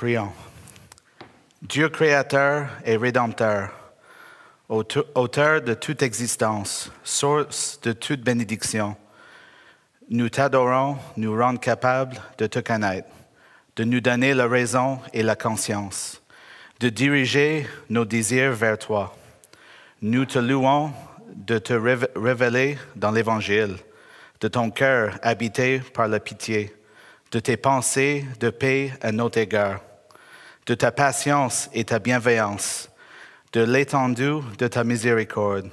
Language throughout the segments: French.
Prions. Dieu créateur et rédempteur, auteur de toute existence, source de toute bénédiction, nous t'adorons, nous rendons capables de te connaître, de nous donner la raison et la conscience, de diriger nos désirs vers toi. Nous te louons de te révéler dans l'Évangile, de ton cœur habité par la pitié, de tes pensées de paix à notre égard de ta patience et ta bienveillance, de l'étendue de ta miséricorde.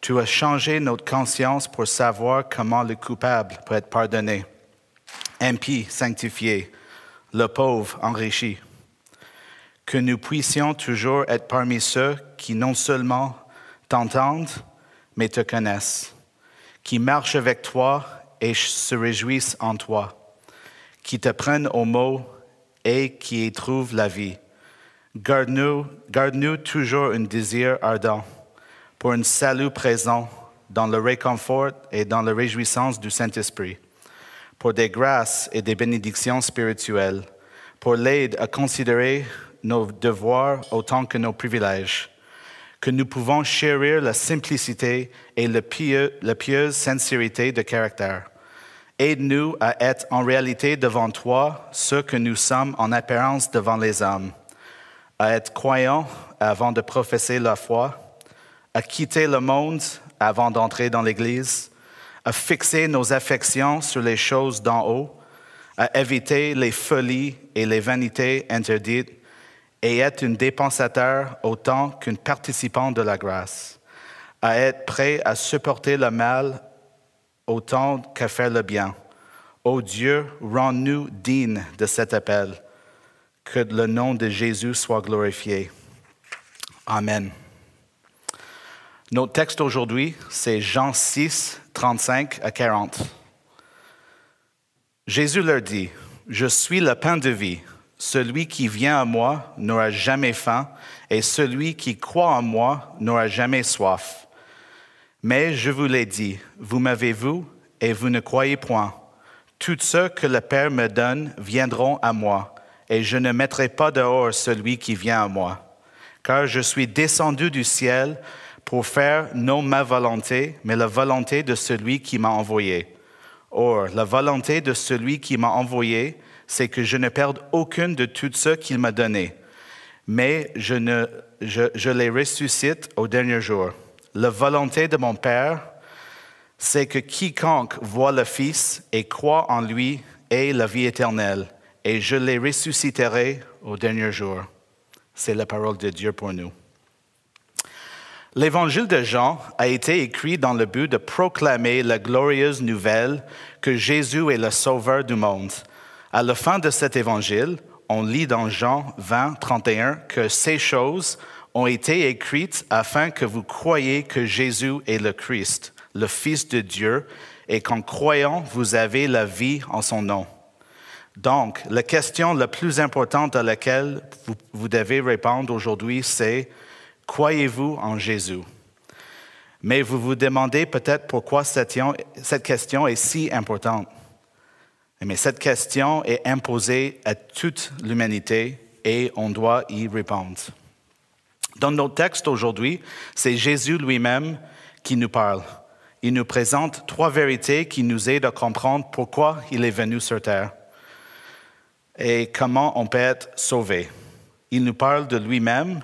Tu as changé notre conscience pour savoir comment le coupable peut être pardonné, impie sanctifié, le pauvre enrichi. Que nous puissions toujours être parmi ceux qui non seulement t'entendent, mais te connaissent, qui marchent avec toi et se réjouissent en toi, qui te prennent au mot et qui y trouve la vie. Garde-nous, garde-nous toujours un désir ardent pour un salut présent dans le réconfort et dans la réjouissance du Saint-Esprit, pour des grâces et des bénédictions spirituelles, pour l'aide à considérer nos devoirs autant que nos privilèges, que nous pouvons chérir la simplicité et la pieuse sincérité de caractère Aide-nous à être en réalité devant toi ce que nous sommes en apparence devant les hommes, à être croyants avant de professer la foi, à quitter le monde avant d'entrer dans l'Église, à fixer nos affections sur les choses d'en haut, à éviter les folies et les vanités interdites et être un dépensateur autant qu'un participant de la grâce, à être prêt à supporter le mal autant qu'à faire le bien. Ô Dieu, rends-nous dignes de cet appel. Que le nom de Jésus soit glorifié. Amen. Notre texte aujourd'hui, c'est Jean 6, 35 à 40. Jésus leur dit, Je suis le pain de vie. Celui qui vient à moi n'aura jamais faim, et celui qui croit en moi n'aura jamais soif. Mais je vous l'ai dit, vous m'avez vu et vous ne croyez point. Tous ceux que le Père me donne viendront à moi, et je ne mettrai pas dehors celui qui vient à moi. Car je suis descendu du ciel pour faire non ma volonté, mais la volonté de celui qui m'a envoyé. Or, la volonté de celui qui m'a envoyé, c'est que je ne perde aucune de tous ceux qu'il m'a donnés, mais je, ne, je les ressuscite au dernier jour. La volonté de mon Père, c'est que quiconque voit le Fils et croit en lui ait la vie éternelle, et je les ressusciterai au dernier jour. C'est la parole de Dieu pour nous. L'évangile de Jean a été écrit dans le but de proclamer la glorieuse nouvelle que Jésus est le sauveur du monde. À la fin de cet évangile, on lit dans Jean 20, 31 que ces choses ont été écrites afin que vous croyiez que Jésus est le Christ, le Fils de Dieu, et qu'en croyant, vous avez la vie en son nom. Donc, la question la plus importante à laquelle vous, devez répondre aujourd'hui, c'est croyez-vous en Jésus? Mais vous vous demandez peut-être pourquoi cette, question est si importante. Mais cette question est imposée à toute l'humanité et on doit y répondre. Dans notre texte aujourd'hui, c'est Jésus lui-même qui nous parle. Il nous présente trois vérités qui nous aident à comprendre pourquoi il est venu sur terre et comment on peut être sauvé. Il nous parle de lui-même,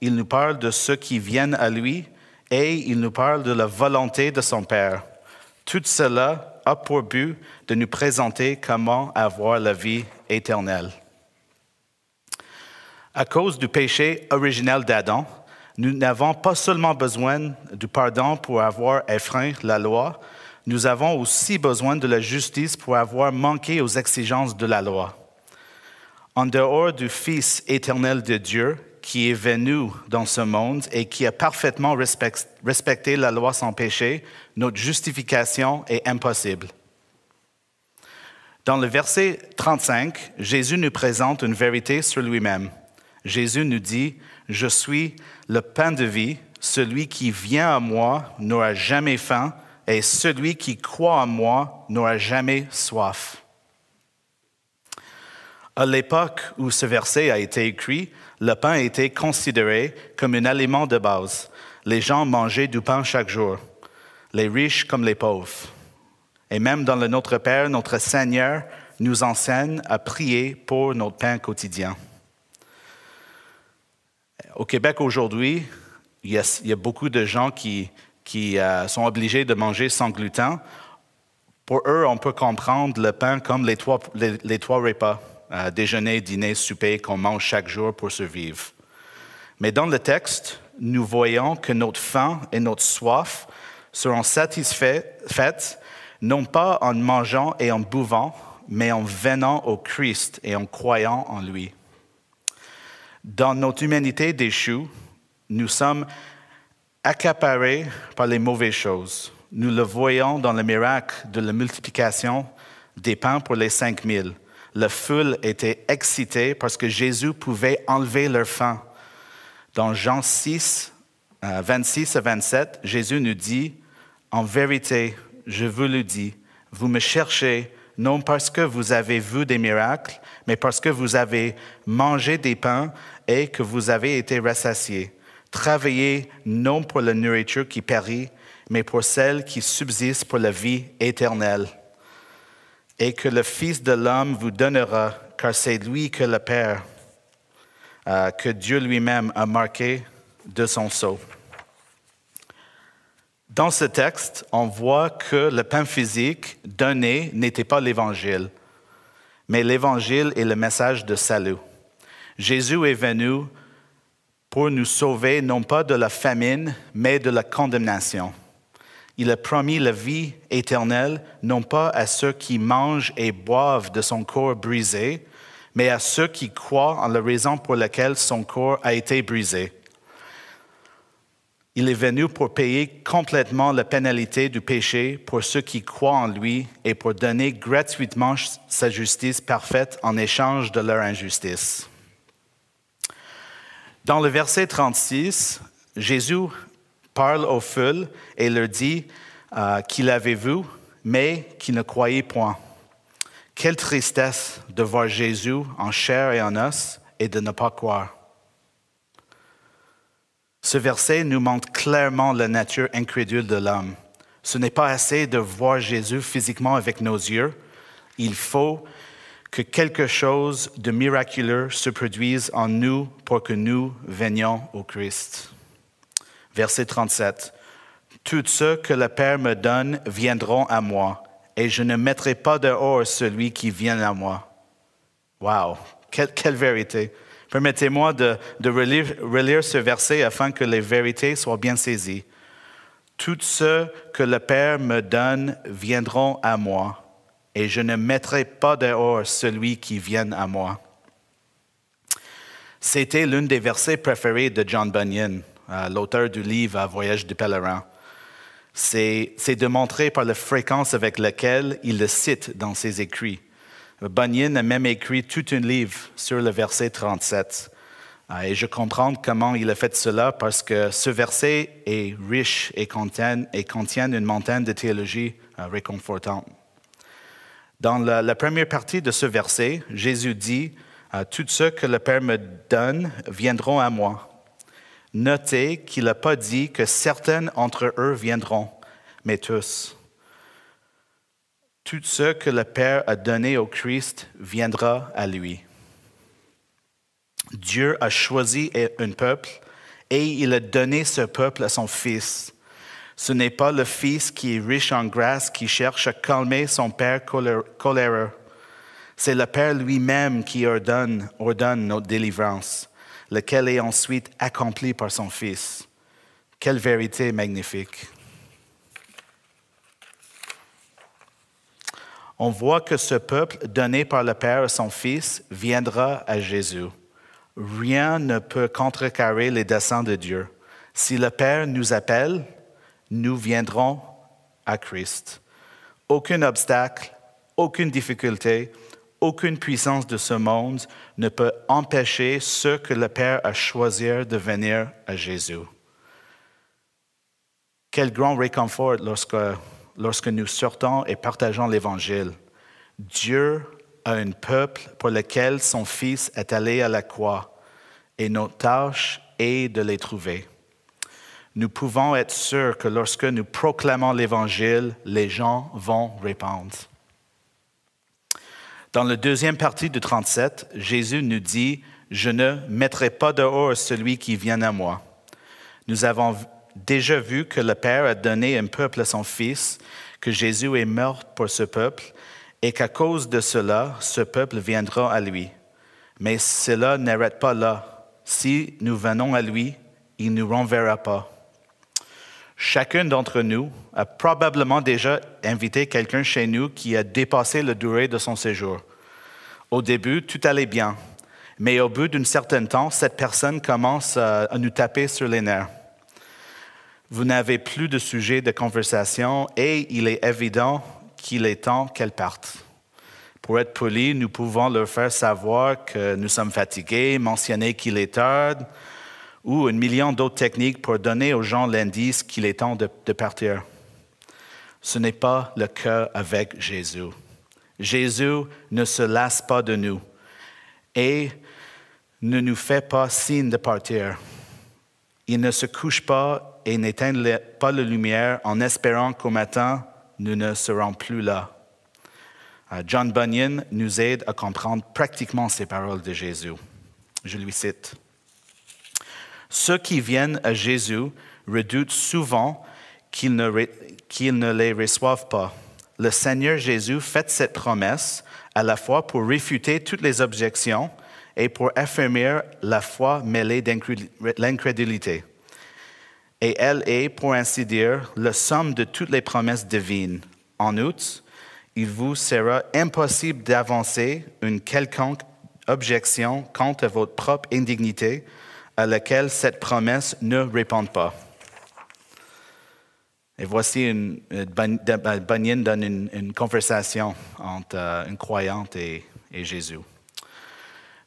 il nous parle de ceux qui viennent à lui et il nous parle de la volonté de son Père. Tout cela a pour but de nous présenter comment avoir la vie éternelle. À cause du péché originel d'Adam, nous n'avons pas seulement besoin du pardon pour avoir effreint la loi, nous avons aussi besoin de la justice pour avoir manqué aux exigences de la loi. En dehors du Fils éternel de Dieu, qui est venu dans ce monde et qui a parfaitement respecté la loi sans péché, notre justification est impossible. Dans le verset 35, Jésus nous présente une vérité sur lui-même. Jésus nous dit, Je suis le pain de vie, celui qui vient à moi n'aura jamais faim, et celui qui croit en moi n'aura jamais soif. À l'époque où ce verset a été écrit, le pain était considéré comme un aliment de base. Les gens mangeaient du pain chaque jour, les riches comme les pauvres. Et même dans le Notre Père, notre Seigneur nous enseigne à prier pour notre pain quotidien. Au Québec aujourd'hui, il, y a beaucoup de gens qui, euh, sont obligés de manger sans gluten. Pour eux, on peut comprendre le pain comme les trois, repas, euh, déjeuner, dîner, souper, qu'on mange chaque jour pour survivre. Mais dans le texte, nous voyons que notre faim et notre soif seront satisfaites non pas en mangeant et en buvant, mais en venant au Christ et en croyant en lui. Dans notre humanité déchue, nous sommes accaparés par les mauvaises choses. Nous le voyons dans le miracle de la multiplication des pains pour les cinq mille. La foule était excitée parce que Jésus pouvait enlever leur faim. Dans Jean 6, 26 à 27, Jésus nous dit, En vérité, je vous le dis, vous me cherchez non parce que vous avez vu des miracles, mais parce que vous avez mangé des pains et que vous avez été rassasiés. Travaillez non pour la nourriture qui périt, mais pour celle qui subsiste pour la vie éternelle. Et que le Fils de l'homme vous donnera, car c'est lui que le Père, euh, que Dieu lui-même a marqué de son sceau. Dans ce texte, on voit que le pain physique donné n'était pas l'Évangile, mais l'Évangile est le message de salut. Jésus est venu pour nous sauver non pas de la famine, mais de la condamnation. Il a promis la vie éternelle non pas à ceux qui mangent et boivent de son corps brisé, mais à ceux qui croient en la raison pour laquelle son corps a été brisé. Il est venu pour payer complètement la pénalité du péché pour ceux qui croient en lui et pour donner gratuitement sa justice parfaite en échange de leur injustice. Dans le verset 36, Jésus parle aux foules et leur dit euh, qu'il avait vu, mais qu'il ne croyait point? Quelle tristesse de voir Jésus en chair et en os et de ne pas croire. Ce verset nous montre clairement la nature incrédule de l'homme. Ce n'est pas assez de voir Jésus physiquement avec nos yeux. Il faut que quelque chose de miraculeux se produise en nous pour que nous venions au Christ. Verset 37. Tous ceux que le Père me donne viendront à moi, et je ne mettrai pas dehors celui qui vient à moi. Wow, quelle vérité. Permettez-moi de, relire, ce verset afin que les vérités soient bien saisies. Tous ceux que le Père me donne viendront à moi, et je ne mettrai pas dehors celui qui vient à moi. C'était l'un des versets préférés de John Bunyan, euh, l'auteur du livre Voyage du pèlerin. C'est démontré par la fréquence avec laquelle il le cite dans ses écrits. Bunyan a même écrit tout un livre sur le verset 37. Ah, et je comprends comment il a fait cela parce que ce verset est riche et contient, une montagne de théologie euh, réconfortante. Dans la, première partie de ce verset, Jésus dit Tous ceux que le Père me donne viendront à moi. Notez qu'il n'a pas dit que certains entre eux viendront, mais tous tout ce que le Père a donné au Christ viendra à lui. Dieu a choisi un peuple et il a donné ce peuple à son Fils. Ce n'est pas le Fils qui est riche en grâce qui cherche à calmer son Père coléreux. C'est le Père lui-même qui ordonne, ordonne notre délivrance, lequel est ensuite accompli par son Fils. Quelle vérité magnifique. On voit que ce peuple donné par le Père à son Fils viendra à Jésus. Rien ne peut contrecarrer les desseins de Dieu. Si le Père nous appelle, nous viendrons à Christ. Aucun obstacle, aucune difficulté, aucune puissance de ce monde ne peut empêcher ceux que le Père a choisi de venir à Jésus. Quel grand réconfort lorsque lorsque nous sortons et partageons l'Évangile. Dieu à un peuple pour lequel son Fils est allé à la croix, et notre tâche est de les trouver. Nous pouvons être sûrs que lorsque nous proclamons l'Évangile, les gens vont répondre. Dans la deuxième partie du 37, Jésus nous dit, Je ne mettrai pas dehors celui qui vient à moi. Nous avons déjà vu que le Père a donné un peuple à son Fils, que Jésus est mort pour ce peuple, et qu'à cause de cela, ce peuple viendra à lui. Mais cela n'arrête pas là. Si nous venons à lui, il ne nous renverra pas. Chacun d'entre nous a probablement déjà invité quelqu'un chez nous qui a dépassé la durée de son séjour. Au début, tout allait bien, mais au bout d'un certain temps, cette personne commence à nous taper sur les nerfs. Vous n'avez plus de sujet de conversation et il est évident qu'il est temps qu'elle parte. Pour être poli, nous pouvons leur faire savoir que nous sommes fatigués, mentionner qu'il est tard ou un million d'autres techniques pour donner aux gens l'indice qu'il est temps de, de partir. Ce n'est pas le cas avec Jésus. Jésus ne se lasse pas de nous et ne nous fait pas signe de partir. Il ne se couche pas et n'éteint pas la lumière en espérant qu'au matin, nous ne serons plus là. Euh, John Bunyan nous aide à comprendre pratiquement ces paroles de Jésus. Je lui cite. Ceux qui viennent à Jésus redoutent souvent qu'ils ne, ne, les reçoivent pas. Le Seigneur Jésus fait cette promesse à la fois pour réfuter toutes les objections et pour affirmer la foi mêlée d'incrédulité et elle est, pour ainsi dire, la somme de toutes les promesses divines. En outre, il vous sera impossible d'avancer une quelconque objection quant à votre propre indignité à laquelle cette promesse ne répond pas. Et voici une, Bunyan donne une, conversation entre euh, une croyante et, et Jésus.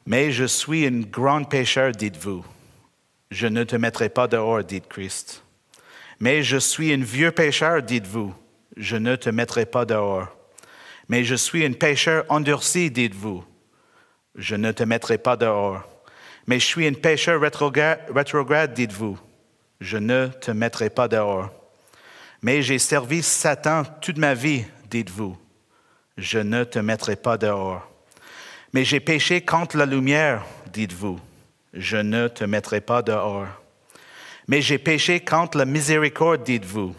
Mais je suis un grand pécheur, dites-vous. Je ne te mettrai pas dehors, dit Christ. Mais je suis un vieux pécheur, dites-vous. Je ne te mettrai pas dehors. Mais je suis un pécheur endurci, dites-vous. Je ne te mettrai pas dehors. Mais je suis un pécheur rétrograde, dites-vous. Je ne te mettrai pas dehors. Mais j'ai servi Satan toute ma vie, dites-vous. Je ne te mettrai pas dehors. Mais j'ai péché contre la lumière, dites-vous je ne te mettrai pas dehors. Mais j'ai péché contre la miséricorde, dites-vous,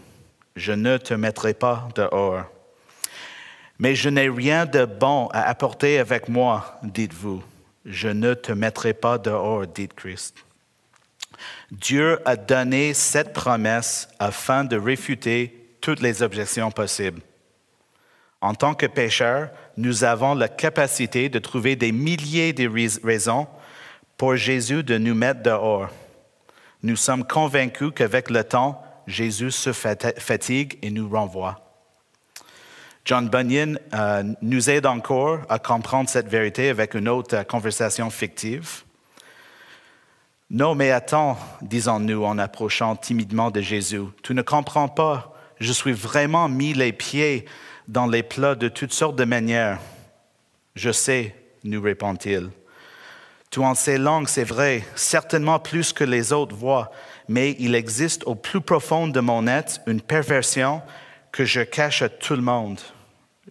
je ne te mettrai pas dehors. Mais je n'ai rien de bon à apporter avec moi, dites-vous, je ne te mettrai pas dehors, dit Christ. Dieu a donné cette promesse afin de réfuter toutes les objections possibles. En tant que pécheurs, nous avons la capacité de trouver des milliers de raisons pour Jésus de nous mettre dehors. Nous sommes convaincus qu'avec le temps, Jésus se fatigue et nous renvoie. John Bunyan euh, nous aide encore à comprendre cette vérité avec une autre conversation fictive. Non, mais attends, disons-nous en approchant timidement de Jésus, tu ne comprends pas, je suis vraiment mis les pieds dans les plats de toutes sortes de manières. Je sais, nous répond-il. Tu en sais langue, c'est vrai, certainement plus que les autres voient, mais il existe au plus profond de mon être une perversion que je cache à tout le monde.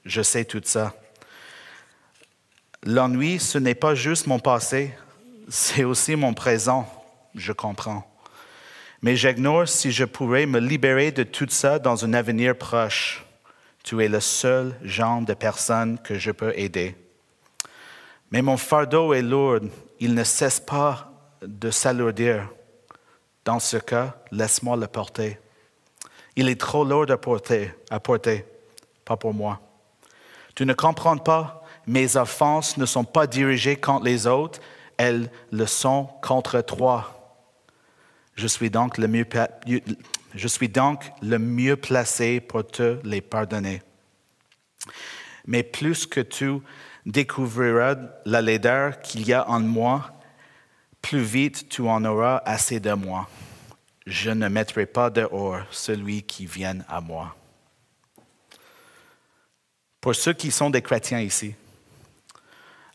Je sais tout ça. L'ennui, ce n'est pas juste mon passé, c'est aussi mon présent, je comprends. Mais j'ignore si je pourrais me libérer de tout ça dans un avenir proche. Tu es le seul genre de personne que je peux aider. Mais mon fardeau est lourd il ne cesse pas de s'alourdir. Dans ce cas, laisse-moi le porter. Il est trop lourd à porter, à porter, pas pour moi. Tu ne comprends pas, mes offenses ne sont pas dirigées contre les autres, elles le sont contre toi. Je suis donc le mieux, je suis donc le mieux placé pour te les pardonner. Mais plus que tout, découvriras la laideur qu'il y a en moi, plus vite tu en auras assez de moi. Je ne mettrai pas dehors celui qui vient à moi. Pour ceux qui sont des chrétiens ici,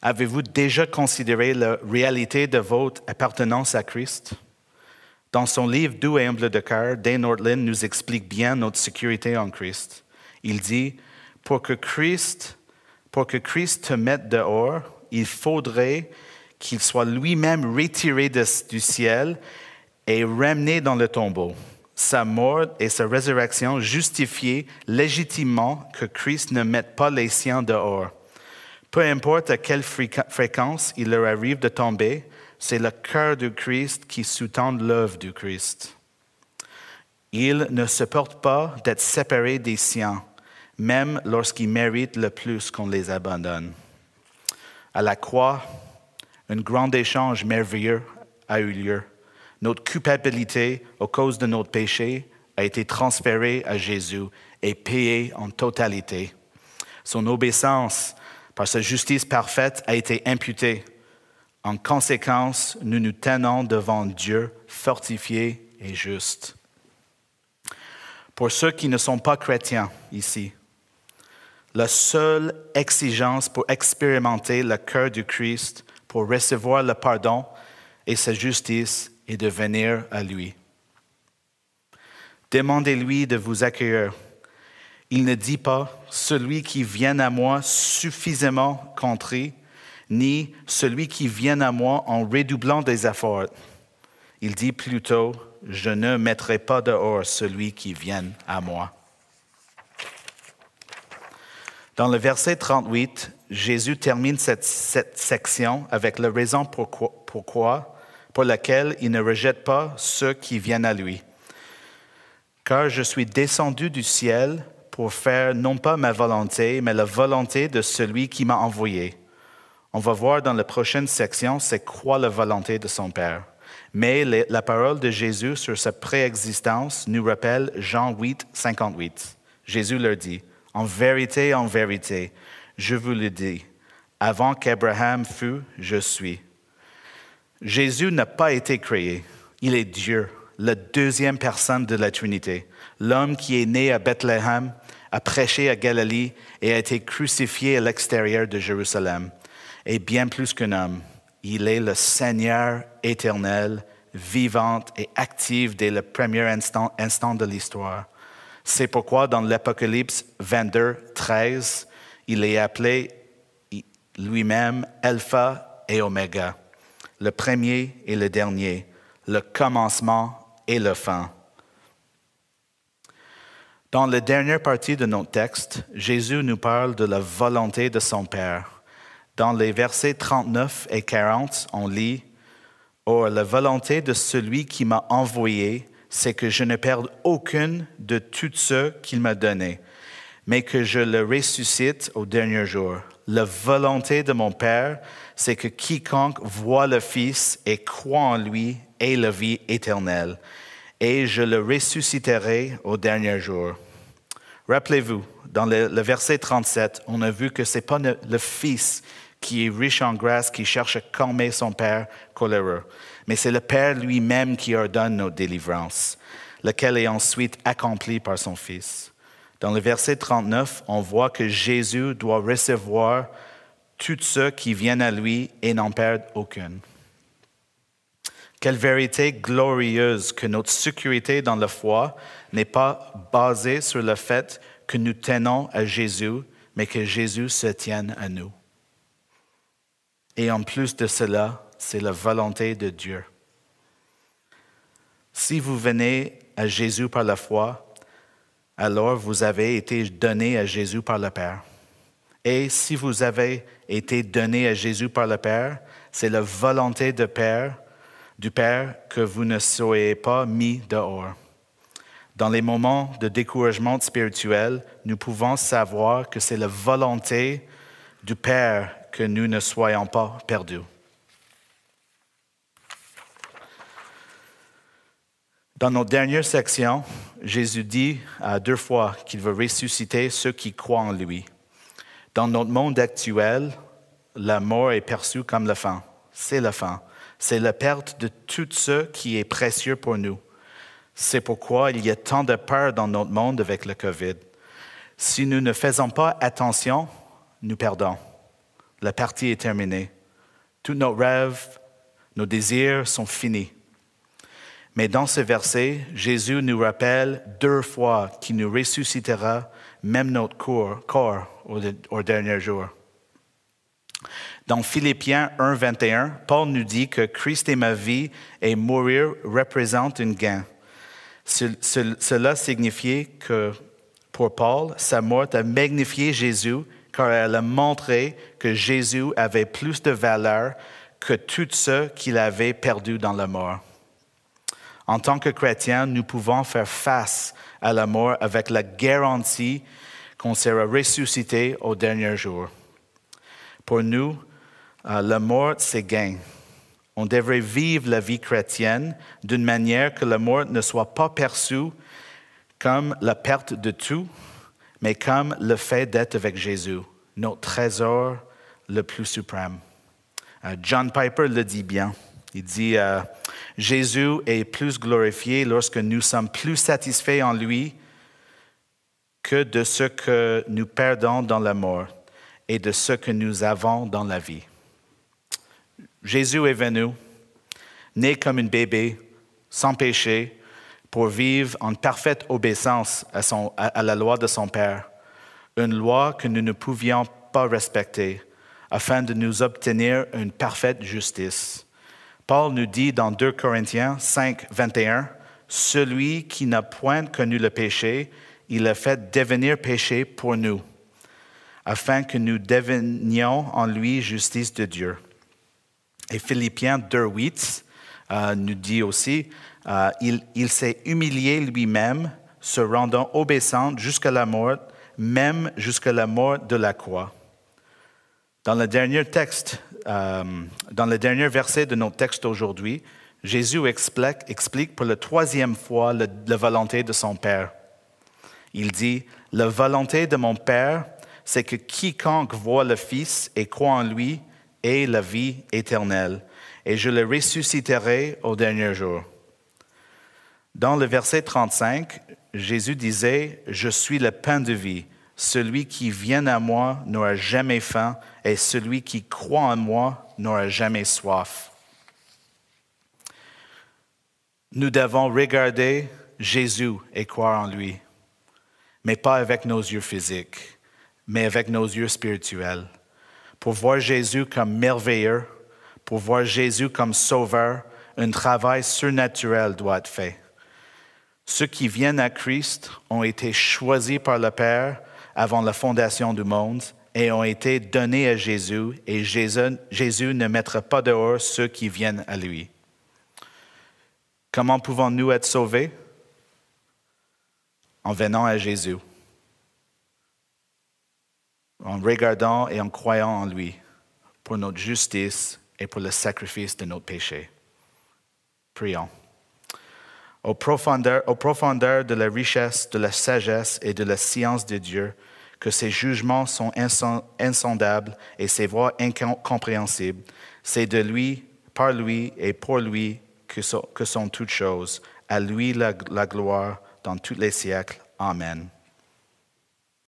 Avez-vous déjà considéré la réalité de votre appartenance à Christ? Dans son livre Doux et humble de cœur, Dane Ortland nous explique bien notre sécurité en Christ. Il dit, pour que Christ, pour que Christ te mette dehors, il faudrait qu'il soit lui-même retiré du ciel et ramené dans le tombeau. Sa mort et sa résurrection justifient légitimement que Christ ne mette pas les siens dehors. Peu importe à quelle fréquence il leur arrive de tomber, c'est le cœur du Christ qui sous-tend l'œuvre du Christ. Il ne supporte pas d'être séparé des siens, même lorsqu'ils méritent le plus qu'on les abandonne. À la croix, un grand échange merveilleux a eu lieu. Notre culpabilité, à cause de notre péché, a été transférée à Jésus et payée en totalité. Son obéissance par sa justice parfaite, a été imputé. En conséquence, nous nous tenons devant Dieu fortifié et juste. Pour ceux qui ne sont pas chrétiens ici, la seule exigence pour expérimenter le cœur du Christ, pour recevoir le pardon et sa justice, est de venir à lui. Demandez-lui de vous accueillir il ne dit pas celui qui vient à moi suffisamment contrit, ni celui qui vient à moi en redoublant des efforts. Il dit plutôt, je ne mettrai pas dehors celui qui vient à moi. Dans le verset 38, Jésus termine cette, section avec la raison pourquoi, pour laquelle il ne rejette pas ceux qui viennent à lui. Car je suis descendu du ciel pour faire non pas ma volonté, mais la volonté de celui qui m'a envoyé. On va voir dans la prochaine section c'est quoi la volonté de son Père. Mais la parole de Jésus sur sa préexistence nous rappelle Jean 8, 58. Jésus leur dit, En vérité, en vérité, je vous le dis, avant qu'Abraham fût, je suis. Jésus n'a pas été créé, il est Dieu, la deuxième personne de la Trinité, l'homme qui est né à Bethléem a prêché à Galilée et a été crucifié à l'extérieur de Jérusalem. Et bien plus qu'un homme, il est le Seigneur éternel, vivant et actif dès le premier instant, instant de l'histoire. C'est pourquoi dans l'Apocalypse 22, 13, il est appelé lui-même Alpha et Oméga, le premier et le dernier, le commencement et le fin. Dans la dernière partie de notre texte, Jésus nous parle de la volonté de son Père. Dans les versets 39 et 40, on lit Or, la volonté de celui qui m'a envoyé, c'est que je ne perde aucune de toutes ceux qu'il m'a donné, mais que je le ressuscite au dernier jour. La volonté de mon Père, c'est que quiconque voit le Fils et croit en lui ait la vie éternelle et je le ressusciterai au dernier jour. Rappelez-vous, dans le, verset 37, on a vu que ce n'est pas le, Fils qui est riche en grâce, qui cherche à calmer son Père coléreux, mais c'est le Père lui-même qui ordonne notre délivrance, lequel est ensuite accompli par son Fils. Dans le verset 39, on voit que Jésus doit recevoir tous ceux qui viennent à lui et n'en perdent aucune. Quelle vérité glorieuse que notre sécurité dans la foi n'est pas basée sur le fait que nous tenons à Jésus, mais que Jésus se tienne à nous. Et en plus de cela, c'est la volonté de Dieu. Si vous venez à Jésus par la foi, alors vous avez été donné à Jésus par le Père. Et si vous avez été donné à Jésus par le Père, c'est la volonté Père du Père que vous ne soyez pas mis dehors. Dans les moments de découragement spirituel, nous pouvons savoir que c'est la volonté du Père que nous ne soyons pas perdus. Dans notre dernière section, Jésus dit deux fois qu'il veut ressusciter ceux qui croient en lui. Dans notre monde actuel, la mort est perçue comme la fin. C'est la fin c'est la perte de tout ce qui est précieux pour nous. C'est pourquoi il y a tant de peur dans notre monde avec le COVID. Si nous ne faisons pas attention, nous perdons. La partie est terminée. Tous nos rêves, nos désirs sont finis. Mais dans ce verset, Jésus nous rappelle deux fois qu'il nous ressuscitera même notre corps, corps au, dernier jour. Dans Philippiens 1, 21, Paul nous dit que Christ est ma vie et mourir représente un gain. Cela signifiait que pour Paul, sa mort a magnifié Jésus car elle a montré que Jésus avait plus de valeur que tout ce qu'il avait perdu dans la mort. En tant que chrétiens, nous pouvons faire face à la mort avec la garantie qu'on sera ressuscité au dernier jour. Pour nous, euh, la mort, c'est gain. On devrait vivre la vie chrétienne d'une manière que la mort ne soit pas perçue comme la perte de tout, mais comme le fait d'être avec Jésus, notre trésor le plus suprême. Euh, John Piper le dit bien. Il dit, euh, Jésus est plus glorifié lorsque nous sommes plus satisfaits en lui que de ce que nous perdons dans la mort et de ce que nous avons dans la vie. Jésus est venu, né comme un bébé, sans péché, pour vivre en parfaite obéissance à, la loi de son Père, une loi que nous ne pouvions pas respecter, afin de nous obtenir une parfaite justice. Paul nous dit dans 2 Corinthiens 5, 21, Celui qui n'a point connu le péché, il a fait devenir péché pour nous, afin que nous devenions en lui justice de Dieu. Et Philippiens 2, 8 euh, nous dit aussi, euh, il, s'est humilié lui-même, se rendant obéissant jusqu'à la mort, même jusqu'à la mort de la croix. Dans le dernier texte, euh, dans le dernier verset de notre texte aujourd'hui, Jésus explique, explique, pour la troisième fois la volonté de son Père. Il dit, la volonté de mon Père, c'est que quiconque voit le Fils et croit en lui ait la vie éternelle, et je le ressusciterai au dernier jour. Dans le verset 35, Jésus disait, Je suis le pain de vie. Celui qui vient à moi n'aura jamais faim, et celui qui croit en moi n'aura jamais soif. Nous devons regarder Jésus et croire en lui, mais pas avec nos yeux physiques, mais avec nos yeux spirituels, pour voir Jésus comme merveilleux, pour voir Jésus comme sauveur, un travail surnaturel doit être fait. Ceux qui viennent à Christ ont été choisis par le Père avant la fondation du monde et ont été donnés à Jésus, et Jésus, ne mettra pas dehors ceux qui viennent à lui. Comment pouvons-nous être sauvés? En venant à Jésus, en regardant et en croyant en lui pour notre justice et pour le sacrifice de notre péché. Prions aux profondeurs, de la richesse, de la sagesse et de la science de Dieu, que ses jugements sont insondables et ses voies incompréhensibles. C'est de lui, par lui et pour lui que sont, toutes choses. À lui la gloire dans tous les siècles. Amen.